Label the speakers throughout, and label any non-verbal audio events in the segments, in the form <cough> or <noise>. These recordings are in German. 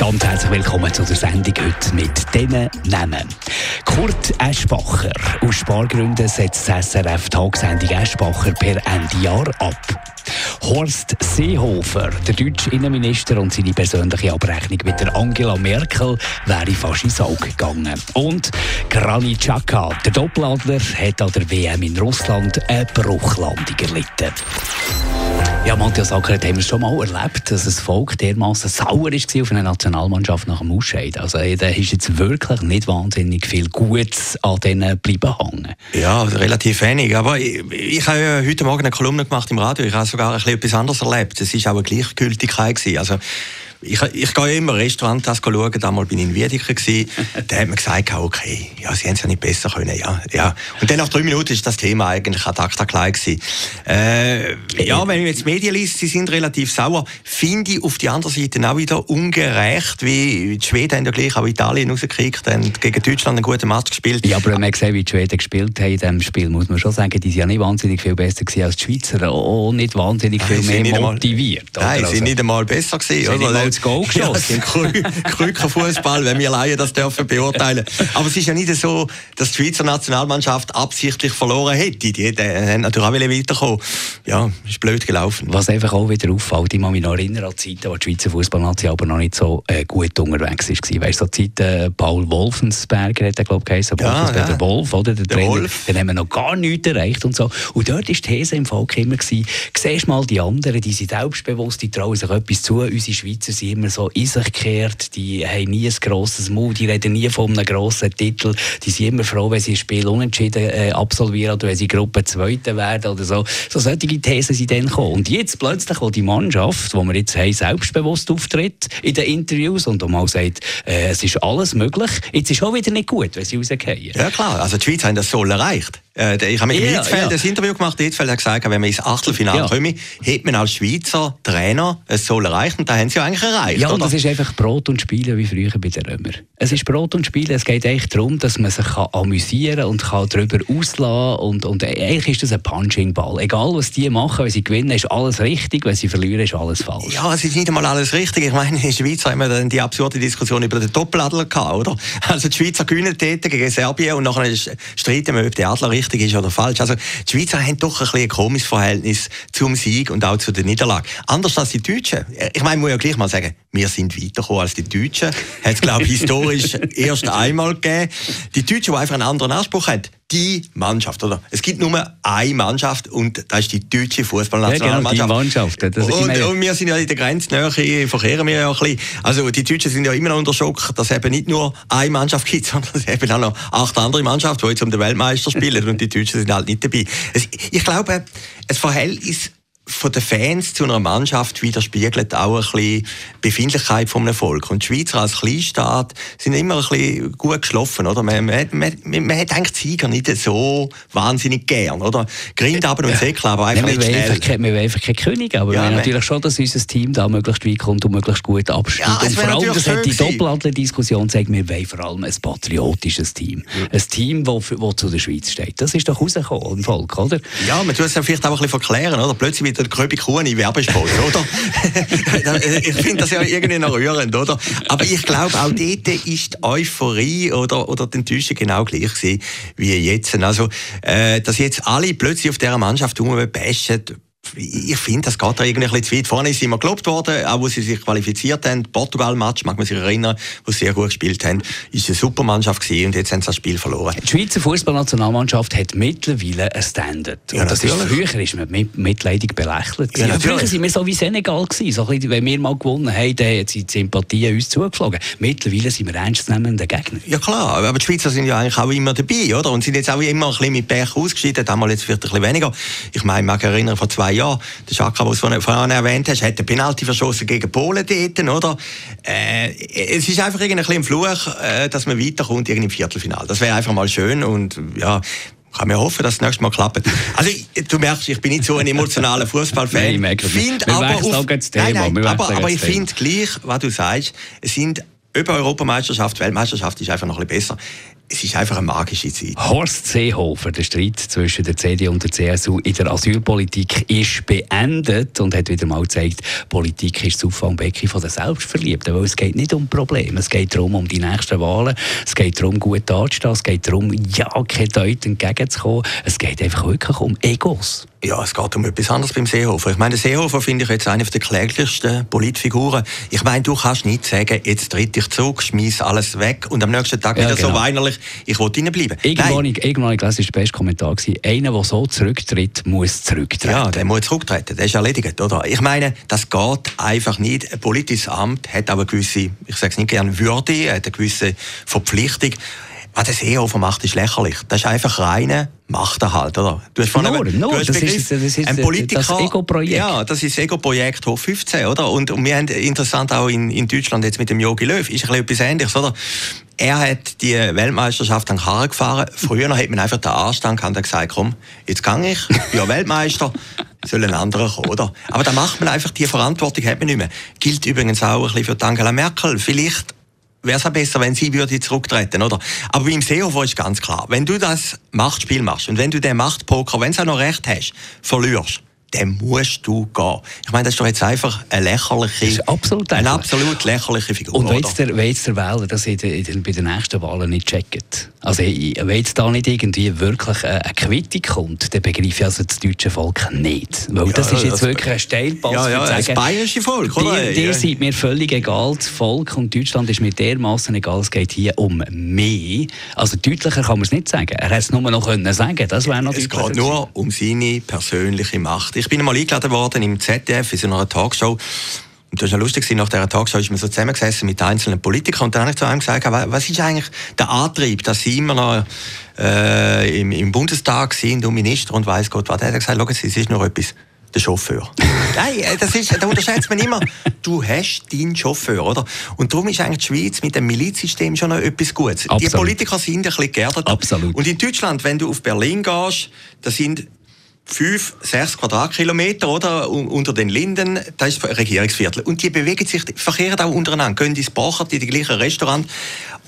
Speaker 1: Ganz herzlich willkommen zu der Sendung heute mit diesen Namen. Kurt Eschbacher. Aus Spargründen setzt das SRF Tagsendung Eschbacher per Ende Jahr ab. Horst Seehofer, der deutsche Innenminister und seine persönliche Abrechnung mit der Angela Merkel wäre fast ins Auge gegangen. Und Granit Xhaka, der Doppeladler, hat an der WM in Russland eine Bruchlandung erlitten. Ja, Matthias Ackert, haben wir schon mal erlebt, dass das Volk dermaßen sauer war auf eine Nationalmannschaft nach dem Ausscheid. Also, da ist jetzt wirklich nicht wahnsinnig viel Gutes an denen bleiben hängen.
Speaker 2: Ja, relativ wenig. Aber ich, ich habe ja heute Morgen eine Kolumne gemacht im Radio. Ich habe sogar ein bisschen etwas anderes erlebt. Es war auch eine Gleichgültigkeit. Also, ich, ich gehe immer Restaurant schauen, damals bin ich in Wiedeke <laughs> da hat man gesagt, okay, ja, sie hätten es ja nicht besser können, ja, ja. Und dann nach drei Minuten ist das Thema eigentlich ad acta klein gewesen. Äh, ja, wenn ich jetzt die Medien liest, sie sind relativ sauer, finde ich auf die andere Seite auch wieder ungerecht, wie die Schweden haben ja gleich auch Italien rausgekriegt, haben gegen Deutschland einen guten Match gespielt.
Speaker 1: Ja, aber wenn man sieht, wie die Schweden gespielt haben in diesem Spiel, muss man schon sagen, die sind ja nicht wahnsinnig viel besser gewesen als die Schweizer, auch nicht wahnsinnig viel Nein, mehr motiviert.
Speaker 2: Einmal, nein, sie sind also, nicht einmal besser gewesen
Speaker 1: das Goal geschossen.
Speaker 2: Ja, Krückenfußball, <laughs> wenn wir Laien das dürfen beurteilen. Aber es ist ja nicht so, dass die Schweizer Nationalmannschaft absichtlich verloren hätte. Die haben natürlich auch weiterkommen. Ja, ist blöd gelaufen.
Speaker 1: Was einfach auch wieder auffällt, ich kann mich noch erinnern an Zeiten, wo die Schweizer Fußballnation aber noch nicht so äh, gut unterwegs war. Weißt du, so Zeiten, äh, Paul Wolfensberger hat er, glaube ich, geheißen. Ja, ja. Der Wolf, oder? Der, der Trainer. Wolf. Den haben wir noch gar nichts erreicht und so. Und dort war die These im Volk immer gewesen, siehst mal die anderen, die sind selbstbewusst, die trauen sich etwas zu. Unsere Schweizer sind immer so in sich gekehrt, die haben nie ein grosses Mut, die reden nie von einem grossen Titel, die sind immer froh, wenn sie ein Spiel unentschieden äh, absolvieren oder wenn sie Gruppe Zweite werden oder so. So solche Thesen sind dann gekommen. Und jetzt plötzlich, wo die Mannschaft, wo wir jetzt haben, selbstbewusst auftritt in den Interviews und mal sagt, äh, es ist alles möglich, jetzt ist es auch wieder nicht gut, wenn sie rausgehen.
Speaker 2: Ja klar, also die Schweiz hat das so erreicht. Äh, ich habe mit ja, Hitzfeld ja. ein Interview gemacht. Hitzfeld hat gesagt, wenn wir ins Achtelfinale ja. kommen, hätte man als Schweizer Trainer es soll erreichen. Und da haben sie ja eigentlich erreicht.
Speaker 1: Ja, und oder? das ist einfach Brot und Spielen wie früher bei den Römern. Es ist Brot und Spielen. Es geht eigentlich darum, dass man sich kann amüsieren und kann darüber auslassen und, und eigentlich ist das ein Punching-Ball. Egal, was die machen, wenn sie gewinnen, ist alles richtig. Wenn sie verlieren, ist alles falsch.
Speaker 2: Ja, es ist nicht einmal alles richtig. Ich meine, in der Schweiz haben wir dann die absurde Diskussion über den Doppeladler gehabt, oder? Also die Schweizer gewinnen dort gegen Serbien und nachher streiten wir, ob der Adler richtig ist oder falsch. Also die Schweizer haben doch ein, bisschen ein komisches Verhältnis zum Sieg und auch zu der Niederlage. Anders als die Deutschen. Ich meine, ich muss ja gleich mal sagen, wir sind weitergekommen als die Deutschen. Hat es, glaube ich, historisch <laughs> erst einmal gegeben. Die Deutschen, die einfach einen anderen Anspruch haben, die Mannschaft, oder? Es gibt nur eine Mannschaft und das ist die deutsche Fußballnationalmannschaft. Ja, genau,
Speaker 1: die Mannschaft.
Speaker 2: Das und, und, wir sind ja in der Grenznähe, verkehren wir ja ein bisschen. Also die Deutschen sind ja immer noch unter Schock, dass es eben nicht nur eine Mannschaft gibt, <laughs> sondern es eben auch noch acht andere Mannschaften, die jetzt um den Weltmeister spielen und die Deutschen sind halt nicht dabei. Ich glaube, ein Verhältnis von den Fans zu einer Mannschaft widerspiegelt auch ein bisschen Befindlichkeit vom Erfolg. Und die Schweizer als Kleinstaat sind immer ein bisschen gut geschlafen, oder? Man, man, man, man hat eigentlich die Sieger nicht so wahnsinnig gern, oder? Grind aber und Säckle, aber einfach
Speaker 1: Nein, nicht schnell. Einfach, wir wollen einfach kein König, aber ja, wir wollen natürlich schon, dass unser Team da möglichst weit kommt und möglichst gut abspielt. Ja, und vor allem, das hat die Doppeladler-Diskussion zeigt, wir wollen vor allem ein patriotisches Team. Ja. Ein Team, das zu der Schweiz steht. Das ist doch rausgekommen im Volk, oder?
Speaker 2: Ja, man muss es vielleicht auch ein bisschen verklären, oder? Plötzlich wird der Kröbi Kuhn in Werbespot, oder? <laughs> ich finde das ja irgendwie noch rührend, oder? Aber ich glaube, auch dort ist die Euphorie oder, oder die Enttäuschung genau gleich gewesen wie jetzt. Also, äh, dass jetzt alle plötzlich auf dieser Mannschaft rumbashen, ich finde, das geht da irgendwie ein bisschen zu weit. Vorne ist immer gelobt worden, auch wo sie sich qualifiziert haben. Portugal-Match, mag man sich erinnern, wo sie sehr gut gespielt haben, ist eine super Mannschaft gewesen und jetzt haben sie das Spiel verloren.
Speaker 1: Die Schweizer Fußballnationalmannschaft hat mittlerweile ein Standard. Ja, und das ist, früher ist man mit, mitleidig belächelt. Ja, früher waren wir so wie Senegal gewesen. So bisschen, wenn wir mal gewonnen haben, dann haben die Sympathien uns zugeflogen. Mittlerweile sind wir ernstzunehmende Gegner.
Speaker 2: Ja klar, aber die Schweizer sind ja eigentlich auch immer dabei, oder? Und sind jetzt auch immer ein bisschen mit Pech ausgeschieden. Damals jetzt vielleicht ein bisschen weniger. Ich meine, ich mag erinnern, vor zwei Jahren, der Schaka, den du vorhin erwähnt hast, hat den Penalty verschossen gegen Polen dort, oder? Äh, es ist einfach ein, ein Fluch, äh, dass man weiterkommt im Viertelfinale. Das wäre einfach mal schön und ja, kann mir hoffen, dass es nächstes Mal klappt. Also, du merkst, ich bin nicht so ein emotionaler Fußballfan.
Speaker 1: Nein, find aber, auf,
Speaker 2: nein, nein, aber, aber ich finde gleich, was du sagst, es sind über Europameisterschaft, Weltmeisterschaft ist einfach noch ein bisschen besser es ist einfach eine magische Zeit.
Speaker 1: Horst Seehofer, der Streit zwischen der CDU und der CSU in der Asylpolitik ist beendet und hat wieder mal gezeigt, Politik ist das Auffangbecken von den Selbstverliebten, weil es geht nicht um Probleme, es geht darum, um die nächsten Wahlen, es geht darum, gut dazustehen, es geht darum, ja, keine Leute entgegenzukommen, es geht einfach wirklich um Egos.
Speaker 2: Ja, es geht um etwas anderes beim Seehofer. Ich meine, Seehofer finde ich jetzt eine der kläglichsten Politfiguren. Ich meine, du kannst nicht sagen, jetzt tritt ich zurück, schmeiß alles weg und am nächsten Tag ja, wieder genau. so weinerlich, ich will drinnen bleiben.
Speaker 1: Irgendwann, ich, irgendwann ich gelesen, ist der beste Kommentar gewesen, einer, der so zurücktritt, muss zurücktreten.
Speaker 2: Ja, der muss zurücktreten, der ist erledigt, oder? Ich meine, das geht einfach nicht. Ein politisches Amt hat auch eine gewisse, ich sage es nicht gerne, Würde, hat eine gewisse Verpflichtung. Was der Seehofer macht, ist lächerlich. Das ist einfach reine Machterhalt, oder?
Speaker 1: Du hast vorhin, no, no, das, ist, das ist
Speaker 2: ein Politiker,
Speaker 1: das Ego-Projekt.
Speaker 2: Ja, das ist das Ego-Projekt hoch 15, oder? Und, und wir haben interessant auch in, in Deutschland jetzt mit dem Jogi Löw, ist ein bisschen etwas Ähnliches, oder? Er hat die Weltmeisterschaft an Karren gefahren. Früher hat man einfach den Anstand gehabt und gesagt, komm, jetzt gehe ich, ich bin Weltmeister, <laughs> soll ein anderer kommen, oder? Aber da macht man einfach, die Verantwortung hat man nicht mehr. Gilt übrigens auch ein bisschen für Angela Merkel. Vielleicht wäre es auch besser, wenn sie würde zurücktreten, oder? Aber beim Seehofer ist ganz klar, wenn du das Machtspiel machst und wenn du den Machtpoker, wenn du auch noch recht hast, verlierst, dann musst du gehen. Ich meine, das ist doch jetzt einfach eine lächerliche,
Speaker 1: absolut
Speaker 2: eine absolut lächerliche Figur.
Speaker 1: Und wenn jetzt der, wenn jetzt der Wähler das in den, in den, bei den nächsten Wahlen nicht checkt, also wenn jetzt da nicht irgendwie wirklich eine, Quittung kommt, dann begreife ich also das deutsche Volk nicht. Weil ja, das ist jetzt das wirklich ein Steilpass.
Speaker 2: Ja, ja,
Speaker 1: das
Speaker 2: bayerische Volk,
Speaker 1: oder? Dir, dir seid mir völlig egal, das Volk und Deutschland ist mir dermaßen egal, es geht hier um mehr. Also deutlicher kann man es nicht sagen. Er hätte es nur noch können sagen das wäre noch
Speaker 2: Es geht nur um seine persönliche Macht. Ich bin einmal eingeladen worden im ZDF in so einer Talkshow. Und das war lustig, nach dieser Tagshow ist man so zusammengesessen mit einzelnen Politikern und dann habe ich zu einem gesagt, was ist eigentlich der Antrieb, dass sie immer noch äh, im, im, Bundestag sind und Minister und weiß Gott was. Er hat gesagt, schau, es ist nur etwas, der Chauffeur. <laughs> Nein, äh, das ist, da unterschätzt man immer. Du hast deinen Chauffeur, oder? Und darum ist eigentlich die Schweiz mit dem Milizsystem schon noch etwas Gutes. Absolut. Die Politiker sind ein bisschen geerdet.
Speaker 1: Absolut.
Speaker 2: Und in Deutschland, wenn du auf Berlin gehst, da sind fünf, sechs Quadratkilometer oder, unter den Linden, das ist ein Regierungsviertel. Und die bewegen sich, verkehren auch untereinander, gehen ins Bochert, in die gleichen Restaurant.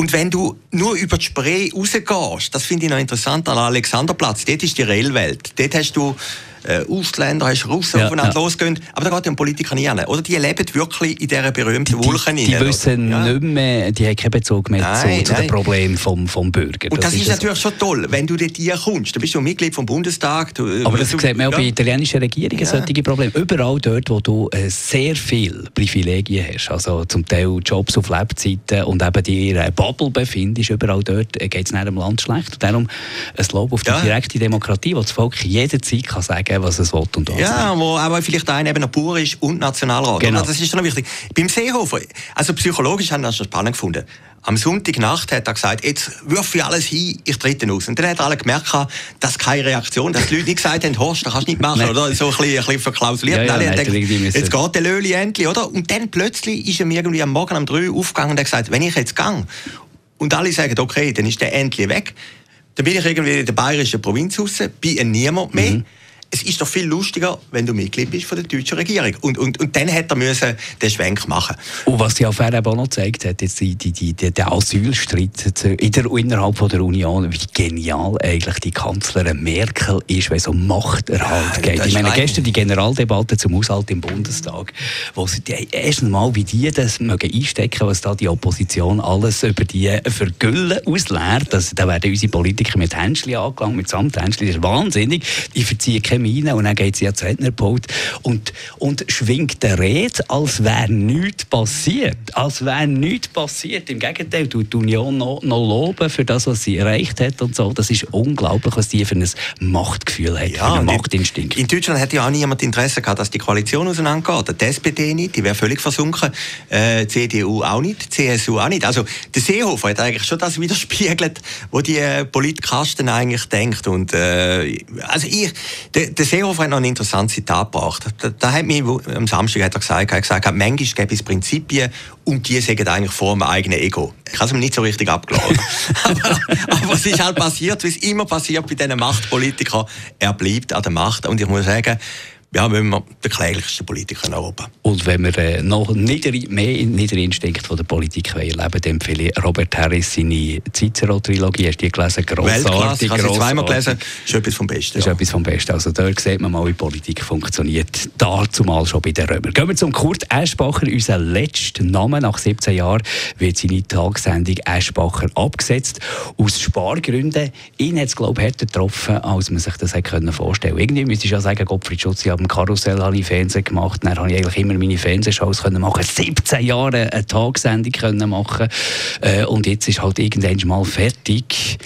Speaker 2: Und wenn du nur über die Spree rausgehst, das finde ich noch interessant, an Alexanderplatz, dort ist die Railwelt. Dort hast du äh, Ausländer, hast Russen ja, aufeinander ja. losgehen. Aber da geht ja um Politiker nie an. Oder die leben wirklich in dieser berühmten Wolke
Speaker 1: Die, die, die wissen ja. nicht mehr, die haben keinen Bezug mehr nein, zu, zu den Problemen vom, vom Bürger.
Speaker 2: Und das, das ist, natürlich so. schon toll, wenn du dort hier kommst. Du bist ja Mitglied vom Bundestag. Du,
Speaker 1: Aber das du, sieht man auch bei italienischen Regierungen, solche Probleme. Überall dort, wo du äh, sehr viele Privilegien hast, also zum Teil Jobs auf Lebzeiten und eben die einer Bubble befindest, überall dort äh, geht es dem Land schlecht. Und darum ein Lob auf die direkte Demokratie, wo das Volk jederzeit kann sagen sagen, was es will und was
Speaker 2: Ja, wo aber vielleicht ein eben noch pur ist und Nationalrat. Genau. Das ist schon wichtig. Beim Seehofer, also psychologisch haben wir das schon spannend gefunden. Am Sonntagnacht hat er gesagt, jetzt wirf ich alles hin, ich trete aus. Und dann hat alle gemerkt, dass keine Reaktion, dass die Leute nicht gesagt haben, Horst, das kannst du nicht machen, oder? So ein bisschen, ein bisschen verklausuliert. Ja, ja, alle gedacht, jetzt geht der Löli endlich, oder? Und dann plötzlich ist er mir irgendwie am Morgen um drei aufgegangen und hat gesagt, wenn ich jetzt gehe, und alle sagen, okay, dann ist der endlich weg, dann bin ich irgendwie in der bayerischen Provinz raus, bin niemand mehr. Mhm es ist doch viel lustiger, wenn du Mitglied bist von der deutschen Regierung. Und, und, und dann hätte er müssen den Schwenk machen
Speaker 1: Und was die Affäre eben auch noch gezeigt hat, jetzt die, die, die, der Asylstreit in der, innerhalb von der Union, wie genial eigentlich die Kanzlerin Merkel ist, wenn es um Machterhalt ja, geht. Ich meine, gestern die Generaldebatte zum Haushalt im Bundestag, wo sie die, erst einmal, wie die das mögen einstecken, was da die Opposition alles über die Vergüllen ausleert. Das, da werden unsere Politiker mit Händchen angelangt, mit Samthändchen. Das ist wahnsinnig. Verziehen keine rein und dann geht sie ans Rednerpult und, und schwingt der Rede, als wäre nichts passiert. Als wäre nichts passiert. Im Gegenteil, du die Union noch, noch loben für das, was sie erreicht hat und so. Das ist unglaublich, was die für ein Machtgefühl hat, ja, für einen Machtinstinkt.
Speaker 2: In Deutschland hätte ja auch niemand Interesse gehabt, dass die Koalition auseinandergeht. Die SPD nicht, die wäre völlig versunken. Äh, CDU auch nicht, CSU auch nicht. Also der Seehofer hat eigentlich schon das widerspiegelt, wo die äh, Politkasten eigentlich denkt. Und, äh, also ich, der, der Seehofer hat noch ein interessantes Zitat gebracht. Da, da hat mich, am Samstag hat er gesagt, er hat gesagt, manchmal gäbe es Prinzipien und die sagen eigentlich vor dem eigenen Ego. Ich habe es mir nicht so richtig abgeladen. <laughs> aber, aber es ist halt passiert, wie es immer passiert bei diesen Machtpolitikern. Er bleibt an der Macht und ich muss sagen, ja, wenn wir der kläglichste Politiker in Europa.
Speaker 1: Und wenn wir äh, noch nieder, mehr niedere Instinkt von der Politik erleben dann empfehle ich Robert Harris seine Cicero-Trilogie. Hast du die gelesen?
Speaker 2: Grossartig. Ich habe sie zweimal gelesen. Das ist etwas vom Besten.
Speaker 1: Das ist ja. etwas vom Besten. Also dort sieht man mal, wie Politik funktioniert. Dazu mal schon bei den Römern. Gehen wir zum Kurt Eschbacher. Unser letzter Name nach 17 Jahren wird seine Tagessendung Eschbacher abgesetzt. Aus Spargründen. Ihn hat es, glaube ich, härter getroffen, als man sich das hätte vorstellen können. Irgendwie müsste ich ja sagen, Gottfried Schutz, dem Karussell habe ich Fernsehen gemacht. Dann habe ich eigentlich immer meine Fernsehshows können machen 17 Jahre eine Tagsendung können machen äh, Und jetzt ist halt irgendwann mal fertig.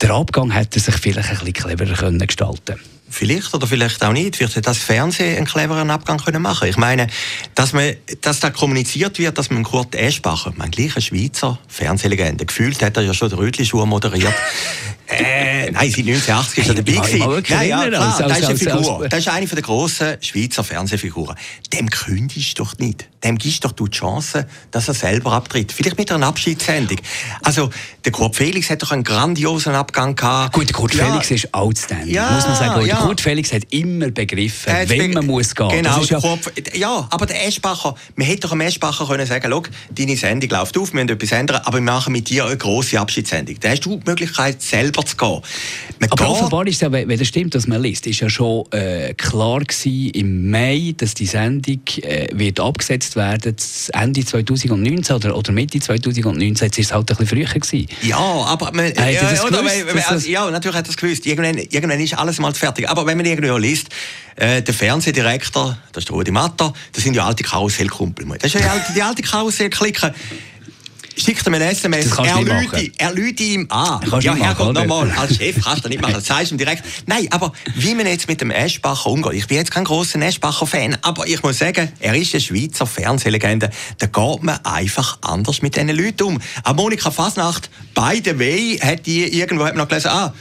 Speaker 1: Der Abgang hätte sich vielleicht ein bisschen cleverer können gestalten
Speaker 2: Vielleicht oder vielleicht auch nicht. Vielleicht hätte das Fernsehen einen cleveren Abgang können machen Ich meine, dass, man, dass da kommuniziert wird, dass man Kurt Eschbacher, mein gleicher Schweizer Fernsehlegende, gefühlt hat er ja schon den Rötli-Schuh moderiert, <laughs> Äh, nein, seit 1980 ist er dabei gewesen. Nein, ja, klar, das ist eine Figur. Das ist eine der grossen Schweizer Fernsehfiguren. Dem kündigst du doch nicht. Dem gibst doch du die Chance, dass er selber abtritt. Vielleicht mit einer Abschiedssendung. Also, der Kurt Felix hat doch einen grandiosen Abgang gehabt.
Speaker 1: Gut, der Kurt ja. Felix ist outstanding, ja, muss man sagen. Ja. Der Kurt Felix hat immer begriffen, äh, wenn man muss gehen.
Speaker 2: Genau, ja, Kurt, ja, aber der Eschbacher, man hätte doch dem Eschbacher können sagen, schau, deine Sendung läuft auf, wir müssen etwas ändern, aber wir machen mit dir eine grosse Abschiedssendung. Da hast du die Möglichkeit, selber zu gehen.
Speaker 1: Man Aber offenbar ist ja, wenn das stimmt, dass man liest, ist ja schon äh, klar gewesen im Mai, dass die Sendung äh, wird abgesetzt werden, Ende 2019 oder, oder Mitte 2019. Jetzt ist es halt ein bisschen früher gewesen.
Speaker 2: Ja, aber man, äh, ja, das gewusst, also, ja, natürlich hat er es gewusst. Irgendwann, irgendwann ist alles mal fertig. Aber wenn man irgendwo liest, äh, der Fernsehdirektor, das ist der Rudi Matter, das sind ja alte Karussellkumpel. Das ist ja die alte, die alte Karussellklicke schickt ihm ein SMS, er lüte, er lüte ihm an. Ja, Herrgott, nochmal, als Chef kannst du nicht machen, das sagst du ihm direkt. Nein, aber wie man jetzt mit dem Eschbacher umgeht, ich bin jetzt kein grosser Eschbacher-Fan, aber ich muss sagen, er ist eine Schweizer Fernsehlegende, da geht man einfach anders mit diesen Leuten um. Aber Monika Fasnacht, by the way, hat die irgendwo hat man noch gelesen, ah,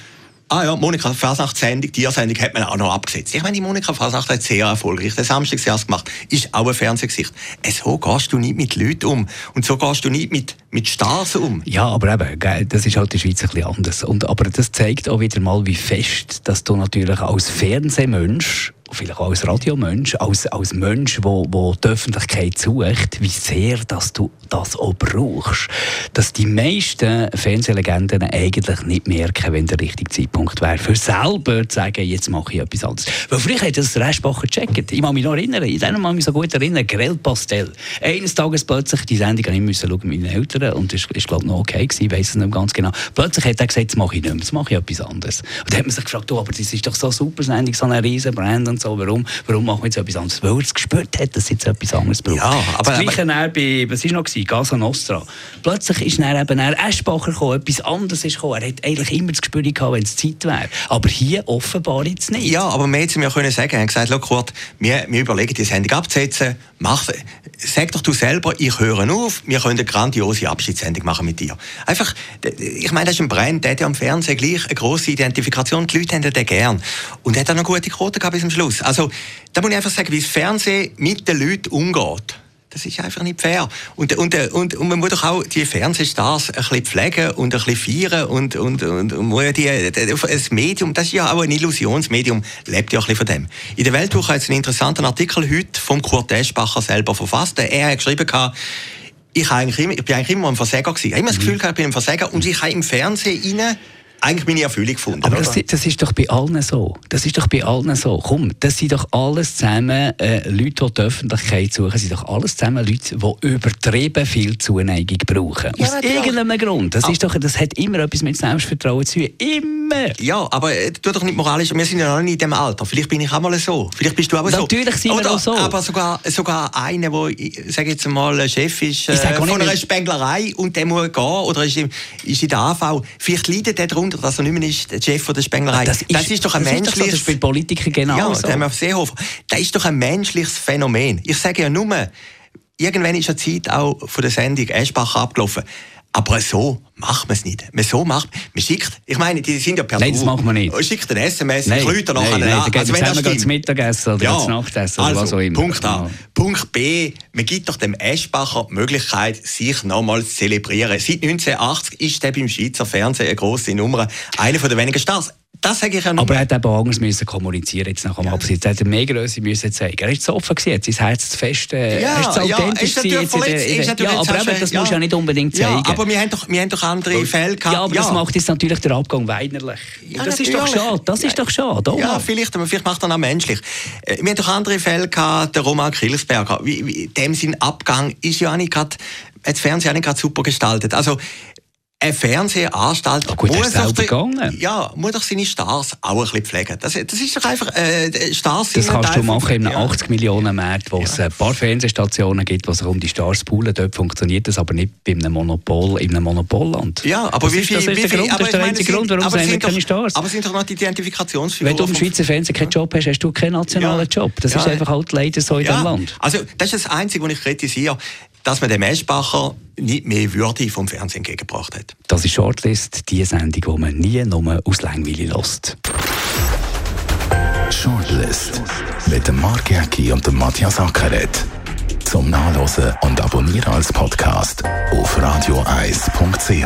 Speaker 2: Ah ja, Monika Fasnacht-Sendung, die Sendung hat man auch noch abgesetzt. Ich meine, die Monika Fasnacht hat sehr erfolgreich den Samstagsjahr gemacht. Ist auch ein Fernsehgesicht. Äh, so gehst du nicht mit Leuten um. Und so gehst du nicht mit, mit Stars um.
Speaker 1: Ja, aber eben, das ist halt in der Schweiz ein bisschen anders. Und, aber das zeigt auch wieder mal, wie fest, dass du natürlich als Fernsehmensch vielleicht auch als Radiomensch, als, als Mensch, wo, wo die Öffentlichkeit sucht, wie sehr dass du das auch brauchst. Dass die meisten Fernsehlegenden eigentlich nicht merken, wenn der richtige Zeitpunkt wäre, für selber zu sagen, jetzt mache ich etwas anderes. Weil früher hat das Restbacher gecheckt. Ich kann mich noch erinnern, in dem kann mich so gut erinnern, Grell Pastel. Eines Tages plötzlich, die Sendung ich musste schauen mit meinen Eltern und das war, glaube ich, noch okay gewesen, ich weiss es nicht ganz genau. Plötzlich hat er gesagt, jetzt mache ich nicht mehr, jetzt mache ich etwas anderes. Und dann hat man sich gefragt, oh, aber das ist doch so eine super Sendung, so eine riesen Brand und so, warum, warum machen wir jetzt etwas anderes? Weil er es gespürt hat, dass es jetzt etwas anderes braucht. Ja, aber, das Gleiche aber, bei, was war noch, gewesen? Casa Nostra. Plötzlich ist dann eben dann Eschbacher gekommen, etwas anderes ist gekommen. Er hat eigentlich immer das Gespür gehabt, wenn es Zeit wäre. Aber hier offenbar jetzt nicht.
Speaker 2: Ja, aber wir hätten ja können sagen, er hat gesagt, Kurt, wir, wir überlegen, die Sendung abzusetzen, mach, sag doch du selber, ich höre auf, wir können eine grandiose Abschiedssendung machen mit dir. Einfach, ich meine, das ist ein Brand, der hat ja am Fernsehen gleich eine grosse Identifikation, die Leute haben den gern. Und er hat auch eine gute Quote gehabt bis zum Schluss. Also, da muss ich einfach sagen, wie das Fernsehen mit den Leuten umgeht. Das ist einfach nicht fair. Und, und, und, und man muss doch auch die Fernsehstars ein bisschen pflegen und ein bisschen feiern und, und, und, und die, das Medium, das ist ja auch ein Illusionsmedium, lebt ja ein bisschen von dem. In der Weltwoche hat es einen interessanten Artikel heute vom Kurt Eschbacher selber verfasst. Er hat geschrieben, ich, eigentlich immer, ich bin eigentlich immer ein Versäger gewesen. Ich habe immer das Gefühl, ich bin ein Versäger und ich habe im Fernsehen rein eigentlich meine Erfüllung gefunden.
Speaker 1: Aber das, das, ist doch bei allen so. Das ist doch bei allen so. Komm, das sind doch alles zusammen äh, Leute, die die Öffentlichkeit suchen, das sind doch alles zusammen Leute, die übertrieben viel Zuneigung brauchen. Ja, Aus irgendeinem Grund. Das, ist doch, das hat immer etwas mit Selbstvertrauen zu tun. Immer.
Speaker 2: Ja, aber äh, tu doch nicht moralisch. Wir sind ja noch nicht in dem Alter. Vielleicht bin ich auch mal so. Vielleicht bist du auch
Speaker 1: so. Natürlich sind Oder, wir auch so.
Speaker 2: Aber sogar, sogar einer, der, sage jetzt mal, Chef ist äh, von einer Spenglerei und der muss gehen oder ist, ist in der AV. Vielleicht leidet er darunter, dass er nicht mehr ist, der Chef der Spenglerei.
Speaker 1: Das ist, das ist doch ein menschliches... Ist das bei Politikern genau
Speaker 2: ja, so. der Seehofer. Das ist doch ein menschliches Phänomen. Ich sage ja nur, irgendwann ist eine Zeit auch von der Sendung Eschbacher abgelaufen. Aber so macht man es nicht. Man so macht, man schickt, ich meine, die sind ja per
Speaker 1: Nein, das macht man nicht. Man
Speaker 2: schickt ein SMS, nein, Leute
Speaker 1: nachher nein, nein, also wenn das stimmt. Mittagessen oder ja, Nachtessen oder
Speaker 2: also,
Speaker 1: was auch immer.
Speaker 2: Punkt A. Ja. Punkt B, man gibt doch dem Eschbacher die Möglichkeit, sich nochmals zu zelebrieren. Seit 1980 ist er beim Schweizer Fernsehen eine grosse Nummer, einer der wenigen Stars. Das sage ich ja
Speaker 1: noch Aber er hat eben anders müssen kommunizieren jetzt nach dem ja. Absitz. Er hätte mehr Größe müssen zeigen. Er ist zu offen gewesen, sein Herz zu fest. Äh,
Speaker 2: ja,
Speaker 1: er ist
Speaker 2: authentisch
Speaker 1: ja, ist
Speaker 2: verletzt, ist
Speaker 1: ja, aber eben, das ja. musst du ja nicht unbedingt zeigen.
Speaker 2: Ja, aber wir haben doch, wir haben doch andere Fälle gehabt.
Speaker 1: Ja, aber das macht jetzt natürlich der Abgang weinerlich. Ja, das natürlich. ist doch schade. Das ist doch schade. Oder?
Speaker 2: Ja, vielleicht, aber vielleicht macht er auch menschlich. Äh, wir haben doch andere Fälle gehabt, der Roman Kilsberger. Wie, wie, dem sein Abgang ist ja auch nicht gerade, hat das Fernsehen auch nicht gerade super gestaltet. Also, eine Fernsehanstalt
Speaker 1: oh gut, muss, doch
Speaker 2: die, ja, muss doch seine Stars auch ein bisschen pflegen. Das, das ist doch einfach äh, Stars
Speaker 1: Das kannst du machen in einem ja. 80 Millionen Markt, wo ja. es ein paar Fernsehstationen gibt, die sich um die Stars poolen. Dort funktioniert das aber nicht bei einem Monopol, in einem Monopolland.
Speaker 2: Ja, aber
Speaker 1: das
Speaker 2: wie viel...
Speaker 1: Das ist der, Grund, das ist der einzige Grund, warum es keine Stars.
Speaker 2: Aber sind doch noch die Identifikationsfiguren...
Speaker 1: Wenn du im Schweizer Fernsehen keinen Job hast, hast du keinen nationalen ja. Job. Das ist einfach halt leider so in diesem Land.
Speaker 2: Also das ist das Einzige, was ich kritisiere dass man dem Eschbacher nicht mehr Würde vom Fernsehen entgegengebracht hat.
Speaker 1: Das ist Shortlist, die Sendung, die man nie nur aus Langweile lässt.
Speaker 3: Shortlist mit dem Mark Jäcki und dem Matthias Ackeret. Zum Nachlesen und Abonnieren als Podcast auf radioeis.ch.